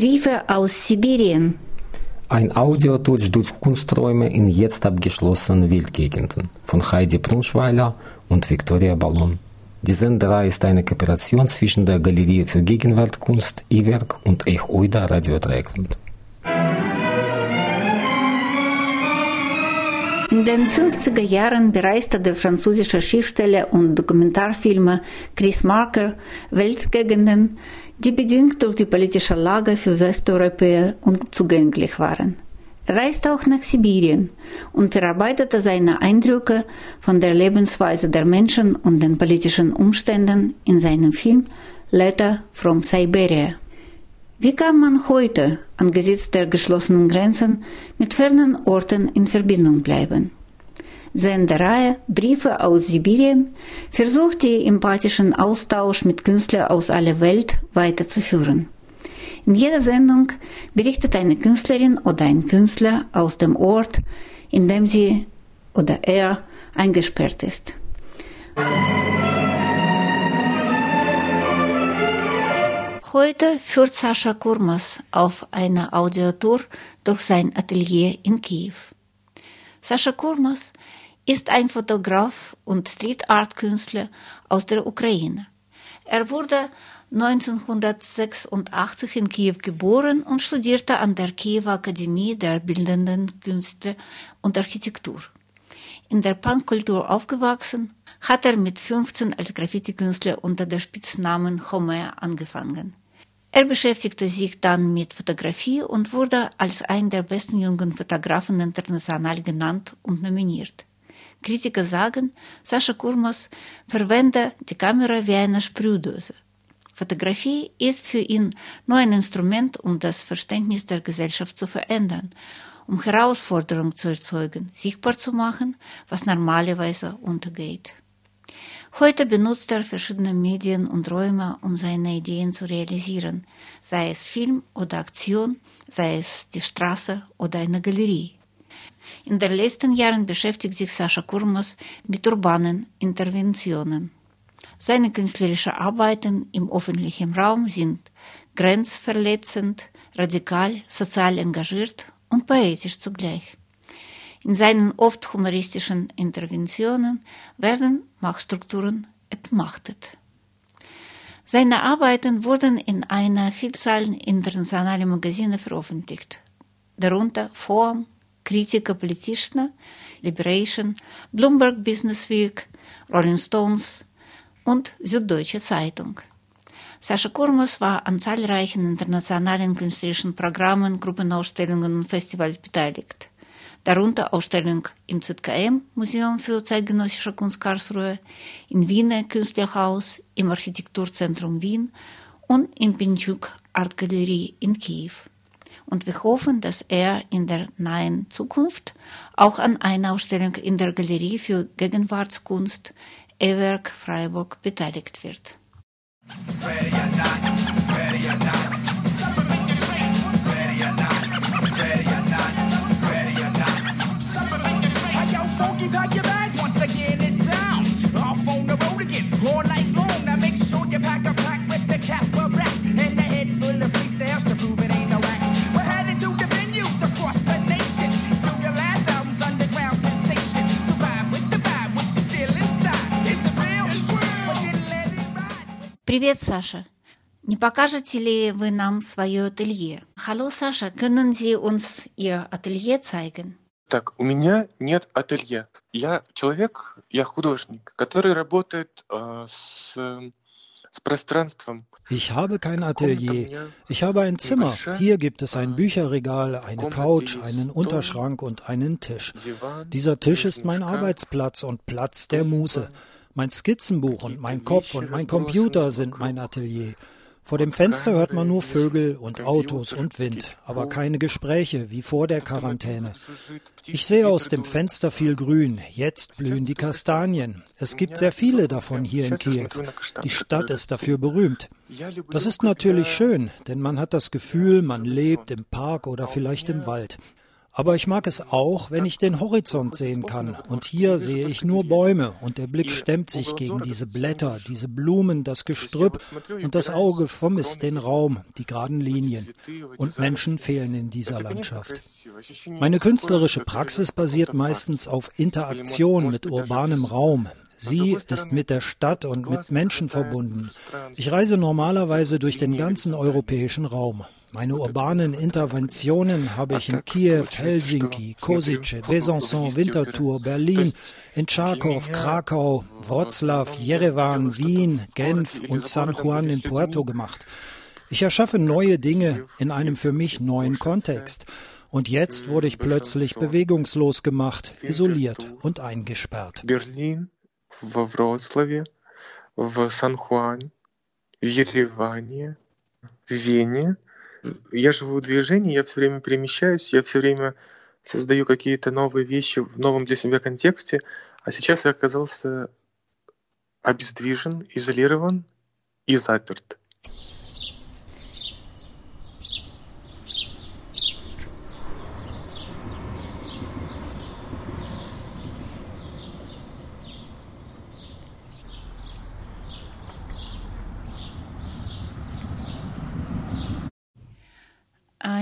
Briefe aus Sibirien. Ein Audiotour durch Kunsträume in jetzt abgeschlossenen Wildgegenden von Heidi Brunschweiler und Viktoria Ballon. Die Senderei ist eine Kooperation zwischen der Galerie für Gegenwartkunst E-Werk und Ech-Oida Radio Dreieckland. In den 50er Jahren bereiste der französische Schriftsteller und Dokumentarfilmer Chris Marker Weltgegenden, die bedingt durch die politische Lage für Westeuropäer unzugänglich waren. Er reiste auch nach Sibirien und verarbeitete seine Eindrücke von der Lebensweise der Menschen und den politischen Umständen in seinem Film Letter from Siberia. Wie kann man heute angesichts der geschlossenen Grenzen mit fernen Orten in Verbindung bleiben? Seine Reihe Briefe aus Sibirien versucht den empathischen Austausch mit Künstlern aus aller Welt weiterzuführen. In jeder Sendung berichtet eine Künstlerin oder ein Künstler aus dem Ort, in dem sie oder er eingesperrt ist. Heute führt Sascha Kurmas auf einer Audiotour durch sein Atelier in Kiew. Sascha Kurmas ist ein Fotograf und Street Art Künstler aus der Ukraine. Er wurde 1986 in Kiew geboren und studierte an der Kiewer Akademie der Bildenden Künste und Architektur. In der Punkkultur aufgewachsen, hat er mit 15 als Graffiti-Künstler unter dem Spitznamen Homer angefangen. Er beschäftigte sich dann mit Fotografie und wurde als ein der besten jungen Fotografen international genannt und nominiert. Kritiker sagen, Sascha Kurmas verwende die Kamera wie eine Sprühdose. Fotografie ist für ihn nur ein Instrument, um das Verständnis der Gesellschaft zu verändern, um Herausforderungen zu erzeugen, sichtbar zu machen, was normalerweise untergeht. Heute benutzt er verschiedene Medien und Räume, um seine Ideen zu realisieren, sei es Film oder Aktion, sei es die Straße oder eine Galerie. In den letzten Jahren beschäftigt sich Sascha Kurmas mit urbanen Interventionen. Seine künstlerischen Arbeiten im öffentlichen Raum sind grenzverletzend, radikal, sozial engagiert und poetisch zugleich. In seinen oft humoristischen Interventionen werden Machtstrukturen entmachtet. Seine Arbeiten wurden in einer Vielzahl internationaler Magazine veröffentlicht, darunter Forum, Kritika Politischna, Liberation, Bloomberg Business Week, Rolling Stones und Süddeutsche Zeitung. Sascha Kurmus war an zahlreichen internationalen künstlerischen Programmen, Gruppenausstellungen und Festivals beteiligt. Darunter Ausstellung im ZKM, Museum für zeitgenössische Kunst Karlsruhe, in Wiener Künstlerhaus, im Architekturzentrum Wien und im Pinchuk Artgalerie in Kiew. Und wir hoffen, dass er in der nahen Zukunft auch an einer Ausstellung in der Galerie für Gegenwartskunst E-Werk Freiburg beteiligt wird. Ready or not, ready or not. Привет, Саша. Не покажете ли вы нам свое ателье? Hallo, Sascha, können Sie uns Ihr Atelier zeigen? Так, у меня нет ателье. Я человек, я художник, который работает э, с э, с пространством. Ich habe kein Atelier. Ich habe ein Zimmer. Hier gibt es ein Bücherregal, eine Couch, einen Unterschrank und einen Tisch. Dieser Tisch ist mein Arbeitsplatz und Platz der Muse. Mein Skizzenbuch und mein Kopf und mein Computer sind mein Atelier. Vor dem Fenster hört man nur Vögel und Autos und Wind, aber keine Gespräche wie vor der Quarantäne. Ich sehe aus dem Fenster viel Grün. Jetzt blühen die Kastanien. Es gibt sehr viele davon hier in Kiew. Die Stadt ist dafür berühmt. Das ist natürlich schön, denn man hat das Gefühl, man lebt im Park oder vielleicht im Wald. Aber ich mag es auch, wenn ich den Horizont sehen kann. Und hier sehe ich nur Bäume und der Blick stemmt sich gegen diese Blätter, diese Blumen, das Gestrüpp und das Auge vermisst den Raum, die geraden Linien. Und Menschen fehlen in dieser Landschaft. Meine künstlerische Praxis basiert meistens auf Interaktion mit urbanem Raum, Sie ist mit der Stadt und mit Menschen verbunden. Ich reise normalerweise durch den ganzen europäischen Raum. Meine urbanen Interventionen habe ich in Kiew, Helsinki, Kosice, Besançon, Winterthur, Berlin, in Charkow, Krakau, Wroclaw, Jerewan, Wien, Genf und San Juan in Puerto gemacht. Ich erschaffe neue Dinge in einem für mich neuen Kontext. Und jetzt wurde ich plötzlich bewegungslos gemacht, isoliert und eingesperrt. Berlin, во Вроцлаве, в Сан-Хуане, в Ереване, в Вене. Я живу в движении, я все время перемещаюсь, я все время создаю какие-то новые вещи в новом для себя контексте, а сейчас я оказался обездвижен, изолирован и заперт.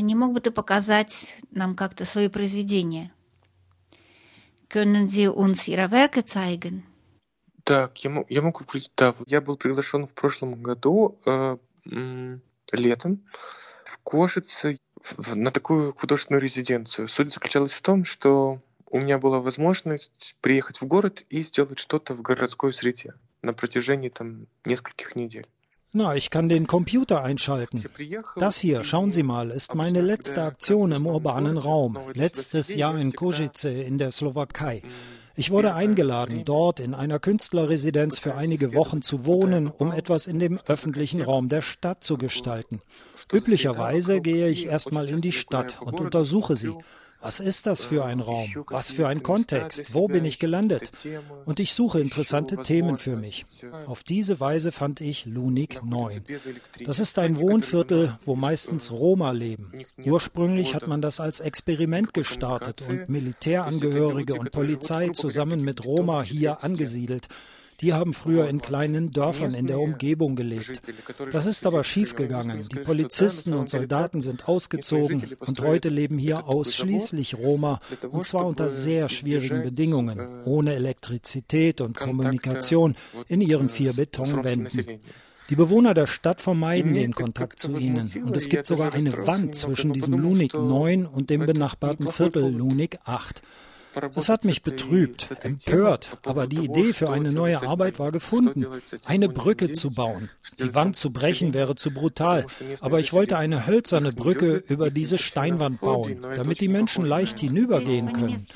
Не мог бы ты показать нам как-то свои произведения? Können Sie uns Ihre Werke zeigen? Так, я, я могу... Да, я был приглашен в прошлом году э, летом в Кошице на такую художественную резиденцию. Суть заключалась в том, что у меня была возможность приехать в город и сделать что-то в городской среде на протяжении там нескольких недель. Na, ich kann den Computer einschalten. Das hier, schauen Sie mal, ist meine letzte Aktion im urbanen Raum, letztes Jahr in Košice in der Slowakei. Ich wurde eingeladen, dort in einer Künstlerresidenz für einige Wochen zu wohnen, um etwas in dem öffentlichen Raum der Stadt zu gestalten. Üblicherweise gehe ich erstmal in die Stadt und untersuche sie. Was ist das für ein Raum? Was für ein Kontext? Wo bin ich gelandet? Und ich suche interessante Themen für mich. Auf diese Weise fand ich Lunik 9. Das ist ein Wohnviertel, wo meistens Roma leben. Ursprünglich hat man das als Experiment gestartet und Militärangehörige und Polizei zusammen mit Roma hier angesiedelt. Die haben früher in kleinen Dörfern in der Umgebung gelebt. Das ist aber schiefgegangen. Die Polizisten und Soldaten sind ausgezogen und heute leben hier ausschließlich Roma und zwar unter sehr schwierigen Bedingungen, ohne Elektrizität und Kommunikation in ihren vier Betonwänden. Die Bewohner der Stadt vermeiden den Kontakt zu ihnen und es gibt sogar eine Wand zwischen diesem Lunik 9 und dem benachbarten Viertel Lunik 8. Es hat mich betrübt, empört, aber die Idee für eine neue Arbeit war gefunden, eine Brücke zu bauen. Die Wand zu brechen wäre zu brutal, aber ich wollte eine hölzerne Brücke über diese Steinwand bauen, damit die Menschen leicht hinübergehen können.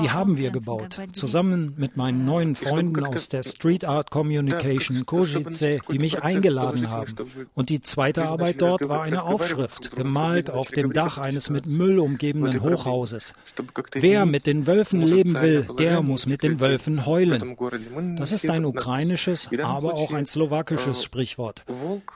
Die haben wir gebaut, zusammen mit meinen neuen Freunden aus der Street Art Communication Kozice, die mich eingeladen haben. Und die zweite Arbeit dort war eine Aufschrift, gemalt auf dem Dach eines mit Müll umgebenen Hochhauses. Wer mit den Wölfen leben will, der muss mit den Wölfen heulen. Das ist ein ukrainisches, aber auch ein slowakisches Sprichwort.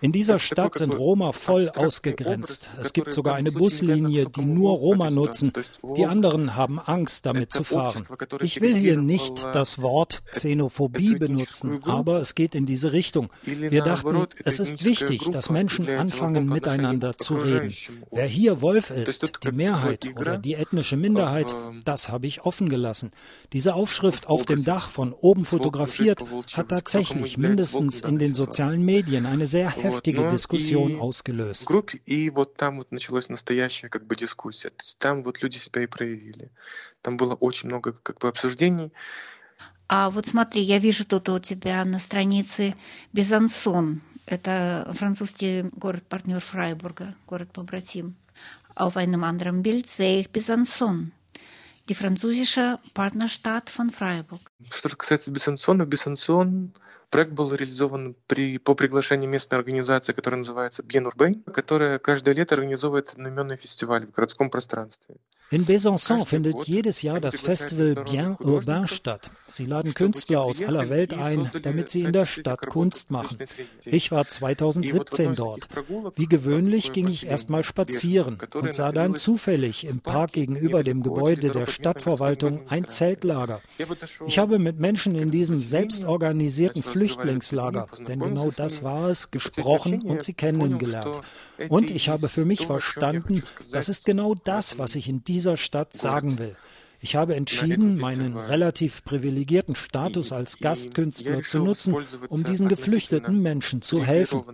In dieser Stadt sind Roma voll ausgegrenzt. Es gibt sogar eine Buslinie, die nur Roma nutzen. Die anderen haben Angst, damit zu fahren. Ich will hier nicht das Wort Xenophobie benutzen, aber es geht in diese Richtung. Wir dachten, es ist wichtig, dass Menschen anfangen, miteinander zu reden. Wer hier Wolf ist, die Mehrheit oder die ethnische Minderheit, das habe ich offen gelassen. Diese Aufschrift auf dem Dach von oben fotografiert hat tatsächlich mindestens in den sozialen Medien eine sehr heftige Diskussion ausgelöst. и вот там вот началась настоящая как бы дискуссия. То есть там вот люди себя и проявили. Там было очень много как бы обсуждений. А вот смотри, я вижу тут у тебя на странице Безансон. Это французский город-партнер Фрайбурга, город-побратим. Auf einem anderen Bild sehe ich Besançon, die französische Partnerstadt von Freiburg. Что же касается Бесансона, Бесансон проект был реализован при, по приглашению местной организации, которая называется Bien Urbain, которая каждое лето организовывает одноименный фестиваль в городском пространстве. In Besançon findet jedes Jahr das Festival Bien Urbain statt. Sie laden Künstler aus aller Welt ein, damit sie in der Stadt Kunst machen. Ich war 2017 dort. Wie gewöhnlich ging ich erstmal spazieren und sah dann zufällig im Park gegenüber dem Gebäude der Stadtverwaltung ein Zeltlager. Ich habe mit Menschen in diesem selbstorganisierten Flüchtlingslager, denn genau das war es, gesprochen und sie kennengelernt. Und ich habe für mich verstanden, das ist genau das, was ich in dieser Stadt sagen will. Ich habe entschieden, meinen relativ privilegierten Status als Gastkünstler zu nutzen, um diesen geflüchteten Menschen zu helfen.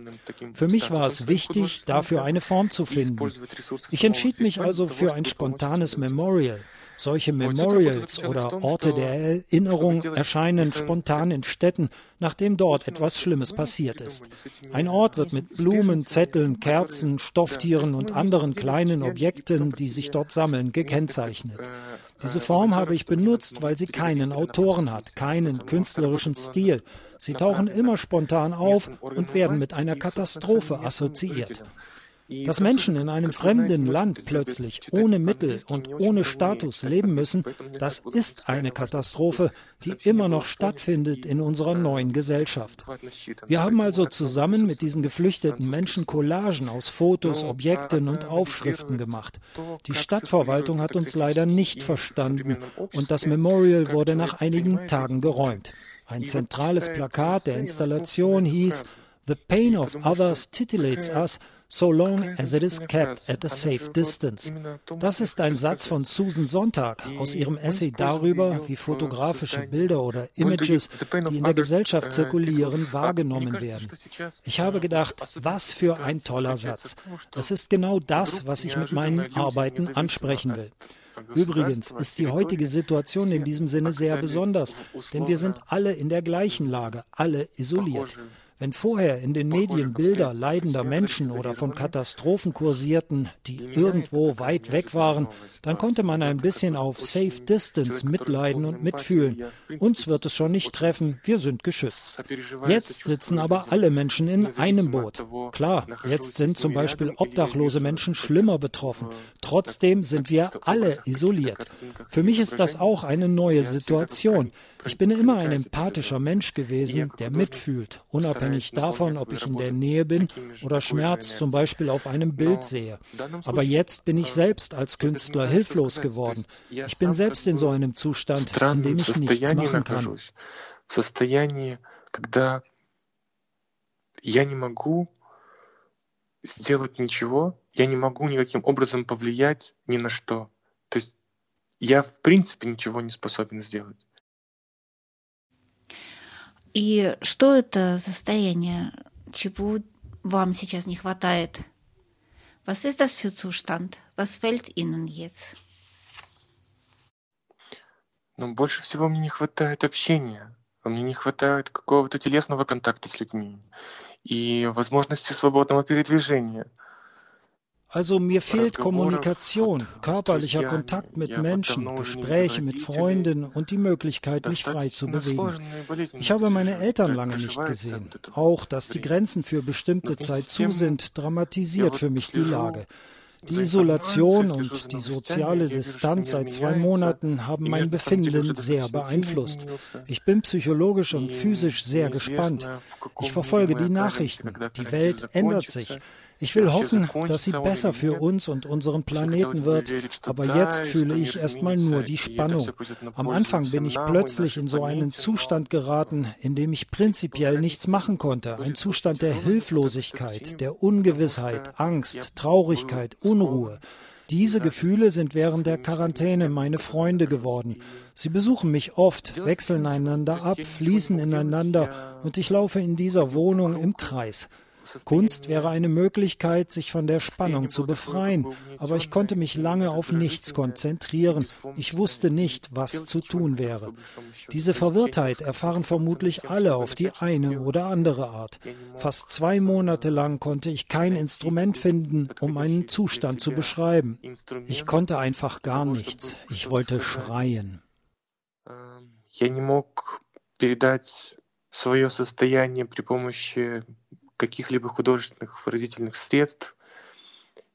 Für mich war es wichtig, dafür eine Form zu finden. Ich entschied mich also für ein spontanes Memorial. Solche Memorials oder Orte der Erinnerung erscheinen spontan in Städten, nachdem dort etwas Schlimmes passiert ist. Ein Ort wird mit Blumen, Zetteln, Kerzen, Stofftieren und anderen kleinen Objekten, die sich dort sammeln, gekennzeichnet. Diese Form habe ich benutzt, weil sie keinen Autoren hat, keinen künstlerischen Stil. Sie tauchen immer spontan auf und werden mit einer Katastrophe assoziiert. Dass Menschen in einem fremden Land plötzlich ohne Mittel und ohne Status leben müssen, das ist eine Katastrophe, die immer noch stattfindet in unserer neuen Gesellschaft. Wir haben also zusammen mit diesen geflüchteten Menschen Collagen aus Fotos, Objekten und Aufschriften gemacht. Die Stadtverwaltung hat uns leider nicht verstanden und das Memorial wurde nach einigen Tagen geräumt. Ein zentrales Plakat der Installation hieß The pain of others titillates us so long as it is kept at a safe distance. Das ist ein Satz von Susan Sonntag aus ihrem Essay darüber, wie fotografische Bilder oder Images, die in der Gesellschaft zirkulieren, wahrgenommen werden. Ich habe gedacht, was für ein toller Satz. Das ist genau das, was ich mit meinen Arbeiten ansprechen will. Übrigens ist die heutige Situation in diesem Sinne sehr besonders, denn wir sind alle in der gleichen Lage, alle isoliert. Wenn vorher in den Medien Bilder leidender Menschen oder von Katastrophen kursierten, die irgendwo weit weg waren, dann konnte man ein bisschen auf Safe Distance mitleiden und mitfühlen. Uns wird es schon nicht treffen, wir sind geschützt. Jetzt sitzen aber alle Menschen in einem Boot. Klar, jetzt sind zum Beispiel obdachlose Menschen schlimmer betroffen. Trotzdem sind wir alle isoliert. Für mich ist das auch eine neue Situation. Ich bin immer ein empathischer Mensch gewesen, der mitfühlt, unabhängig davon, ob ich in der Nähe bin oder Schmerz zum Beispiel auf einem Bild sehe. Aber jetzt bin ich selbst als Künstler hilflos geworden. Ich bin selbst in so einem Zustand, in dem ich nichts machen kann. Я не могу сделать ничего, я не могу никаким образом повлиять ни на что. То есть я в принципе ничего не способен сделать. И что это состояние, чего вам сейчас не хватает? Was ist das für Zustand? Was fällt Ihnen jetzt? Ну, больше всего мне не хватает общения. Мне не хватает какого-то телесного контакта с людьми и возможности свободного передвижения. Also mir fehlt Kommunikation, körperlicher Kontakt mit Menschen, Gespräche mit Freunden und die Möglichkeit, mich frei zu bewegen. Ich habe meine Eltern lange nicht gesehen. Auch, dass die Grenzen für bestimmte Zeit zu sind, dramatisiert für mich die Lage. Die Isolation und die soziale Distanz seit zwei Monaten haben mein Befinden sehr beeinflusst. Ich bin psychologisch und physisch sehr gespannt. Ich verfolge die Nachrichten. Die Welt ändert sich. Ich will hoffen, dass sie besser für uns und unseren Planeten wird, aber jetzt fühle ich erstmal nur die Spannung. Am Anfang bin ich plötzlich in so einen Zustand geraten, in dem ich prinzipiell nichts machen konnte, ein Zustand der Hilflosigkeit, der Ungewissheit, Angst, Traurigkeit, Unruhe. Diese Gefühle sind während der Quarantäne meine Freunde geworden. Sie besuchen mich oft, wechseln einander ab, fließen ineinander und ich laufe in dieser Wohnung im Kreis. Kunst wäre eine Möglichkeit, sich von der Spannung zu befreien, aber ich konnte mich lange auf nichts konzentrieren. Ich wusste nicht, was zu tun wäre. Diese Verwirrtheit erfahren vermutlich alle auf die eine oder andere Art. Fast zwei Monate lang konnte ich kein Instrument finden, um meinen Zustand zu beschreiben. Ich konnte einfach gar nichts. Ich wollte schreien. Я не мог передать свое состояние при помощи каких-либо художественных выразительных средств.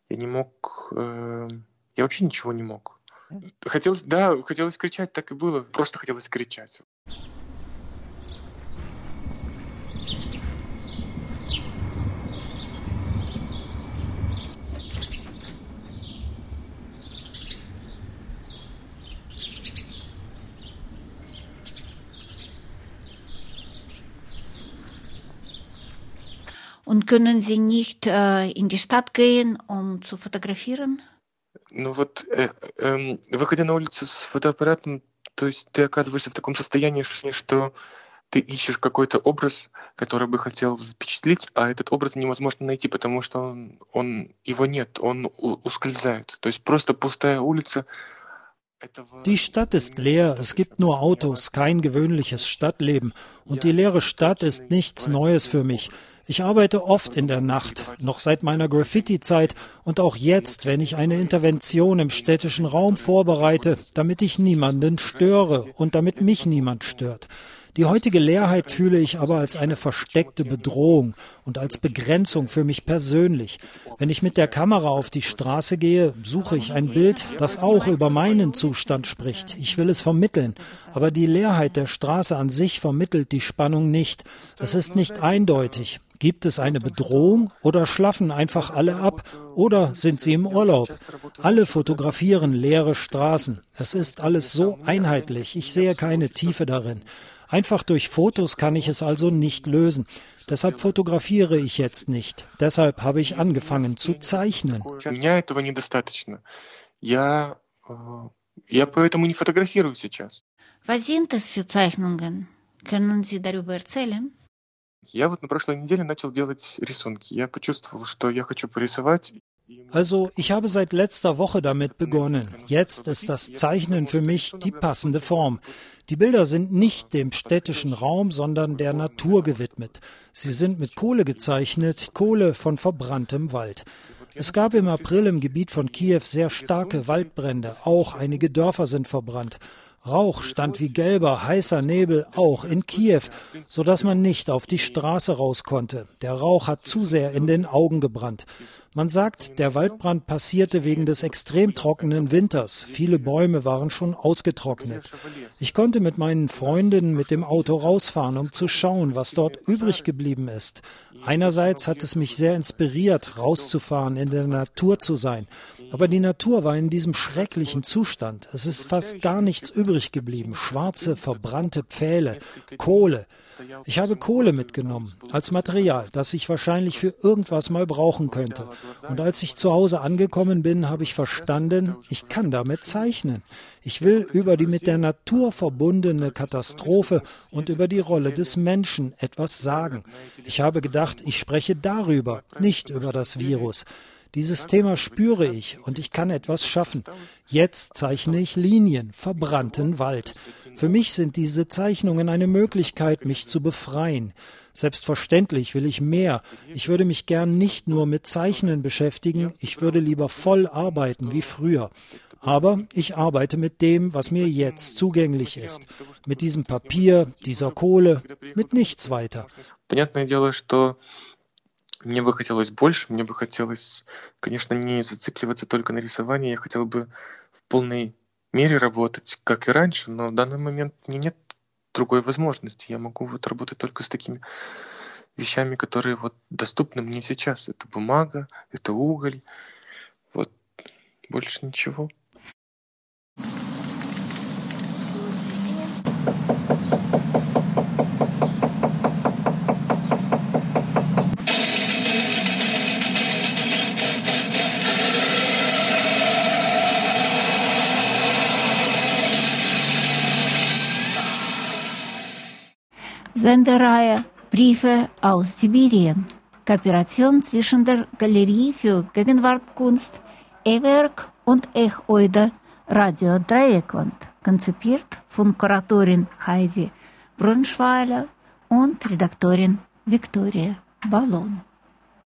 Я не мог... Э, я вообще ничего не мог. Хотелось, да, хотелось кричать, так и было. Просто хотелось кричать. Und können Sie nicht äh, in die Stadt gehen, um zu fotografieren? Ну вот, э, э, выходя на улицу с фотоаппаратом, то есть ты оказываешься в таком состоянии, что ты ищешь какой-то образ, который бы хотел запечатлеть, а этот образ невозможно найти, потому что он, он его нет, он ускользает. То есть просто пустая улица, Die Stadt ist leer, es gibt nur Autos, kein gewöhnliches Stadtleben. Und die leere Stadt ist nichts Neues für mich. Ich arbeite oft in der Nacht, noch seit meiner Graffiti-Zeit und auch jetzt, wenn ich eine Intervention im städtischen Raum vorbereite, damit ich niemanden störe und damit mich niemand stört. Die heutige Leerheit fühle ich aber als eine versteckte Bedrohung und als Begrenzung für mich persönlich. Wenn ich mit der Kamera auf die Straße gehe, suche ich ein Bild, das auch über meinen Zustand spricht. Ich will es vermitteln. Aber die Leerheit der Straße an sich vermittelt die Spannung nicht. Es ist nicht eindeutig. Gibt es eine Bedrohung oder schlafen einfach alle ab oder sind sie im Urlaub? Alle fotografieren leere Straßen. Es ist alles so einheitlich. Ich sehe keine Tiefe darin. Einfach durch Fotos kann ich es also nicht lösen. Deshalb fotografiere ich jetzt nicht. Deshalb habe ich angefangen zu zeichnen. Was sind das für Zeichnungen? Können Sie darüber erzählen? Я вот на прошлой неделе начал делать рисунки. Я почувствовал, что я хочу порисовать. Also ich habe seit letzter Woche damit begonnen. Jetzt ist das Zeichnen für mich die passende Form. Die Bilder sind nicht dem städtischen Raum, sondern der Natur gewidmet. Sie sind mit Kohle gezeichnet, Kohle von verbranntem Wald. Es gab im April im Gebiet von Kiew sehr starke Waldbrände, auch einige Dörfer sind verbrannt. Rauch stand wie gelber, heißer Nebel auch in Kiew, so dass man nicht auf die Straße raus konnte. Der Rauch hat zu sehr in den Augen gebrannt. Man sagt, der Waldbrand passierte wegen des extrem trockenen Winters. Viele Bäume waren schon ausgetrocknet. Ich konnte mit meinen Freunden mit dem Auto rausfahren, um zu schauen, was dort übrig geblieben ist. Einerseits hat es mich sehr inspiriert, rauszufahren, in der Natur zu sein. Aber die Natur war in diesem schrecklichen Zustand. Es ist fast gar nichts übrig geblieben. Schwarze, verbrannte Pfähle, Kohle. Ich habe Kohle mitgenommen als Material, das ich wahrscheinlich für irgendwas mal brauchen könnte. Und als ich zu Hause angekommen bin, habe ich verstanden, ich kann damit zeichnen. Ich will über die mit der Natur verbundene Katastrophe und über die Rolle des Menschen etwas sagen. Ich habe gedacht, ich spreche darüber, nicht über das Virus. Dieses Thema spüre ich und ich kann etwas schaffen. Jetzt zeichne ich Linien, verbrannten Wald. Für mich sind diese Zeichnungen eine Möglichkeit, mich zu befreien. Selbstverständlich will ich mehr. Ich würde mich gern nicht nur mit Zeichnen beschäftigen, ich würde lieber voll arbeiten wie früher. Aber ich arbeite mit dem, was mir jetzt zugänglich ist. Mit diesem Papier, dieser Kohle, mit nichts weiter. Мне бы хотелось больше, мне бы хотелось, конечно, не зацикливаться только на рисовании, я хотел бы в полной мере работать, как и раньше, но в данный момент мне нет другой возможности. Я могу вот работать только с такими вещами, которые вот доступны мне сейчас. Это бумага, это уголь, вот больше ничего. Sendereihe Briefe aus Sibirien. Kooperation zwischen der Galerie für Gegenwartkunst E-Werk und Ech-Oide Radio Dreieckland, konzipiert von Kuratorin Heidi Brunschweiler und Redaktorin Viktoria Ballon.